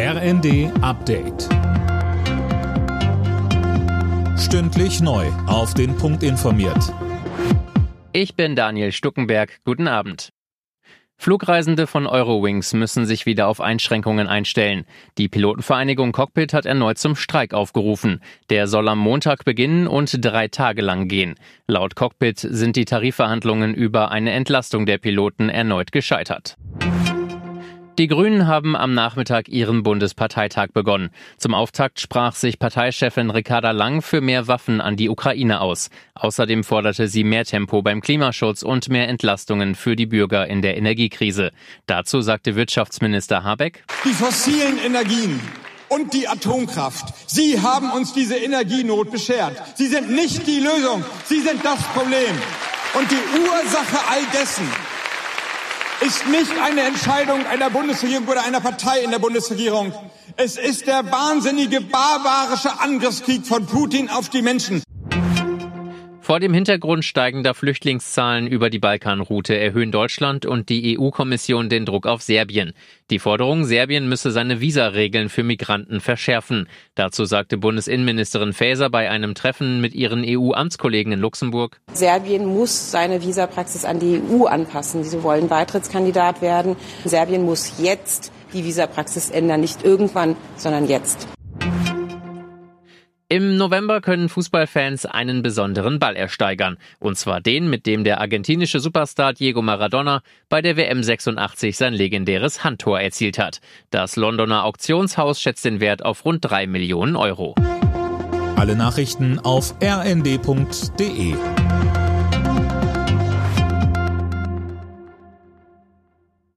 RND Update. Stündlich neu. Auf den Punkt informiert. Ich bin Daniel Stuckenberg. Guten Abend. Flugreisende von Eurowings müssen sich wieder auf Einschränkungen einstellen. Die Pilotenvereinigung Cockpit hat erneut zum Streik aufgerufen. Der soll am Montag beginnen und drei Tage lang gehen. Laut Cockpit sind die Tarifverhandlungen über eine Entlastung der Piloten erneut gescheitert. Die Grünen haben am Nachmittag ihren Bundesparteitag begonnen. Zum Auftakt sprach sich Parteichefin Ricarda Lang für mehr Waffen an die Ukraine aus. Außerdem forderte sie mehr Tempo beim Klimaschutz und mehr Entlastungen für die Bürger in der Energiekrise. Dazu sagte Wirtschaftsminister Habeck, Die fossilen Energien und die Atomkraft. Sie haben uns diese Energienot beschert. Sie sind nicht die Lösung, sie sind das Problem. Und die Ursache all dessen ist nicht eine Entscheidung einer Bundesregierung oder einer Partei in der Bundesregierung. Es ist der wahnsinnige barbarische Angriffskrieg von Putin auf die Menschen. Vor dem Hintergrund steigender Flüchtlingszahlen über die Balkanroute erhöhen Deutschland und die EU-Kommission den Druck auf Serbien. Die Forderung, Serbien müsse seine Visaregeln für Migranten verschärfen. Dazu sagte Bundesinnenministerin Faeser bei einem Treffen mit ihren EU-Amtskollegen in Luxemburg. Serbien muss seine Visapraxis an die EU anpassen. Sie wollen Beitrittskandidat werden. Serbien muss jetzt die Visapraxis ändern, nicht irgendwann, sondern jetzt. Im November können Fußballfans einen besonderen Ball ersteigern. Und zwar den, mit dem der argentinische Superstar Diego Maradona bei der WM 86 sein legendäres Handtor erzielt hat. Das Londoner Auktionshaus schätzt den Wert auf rund drei Millionen Euro. Alle Nachrichten auf rnd.de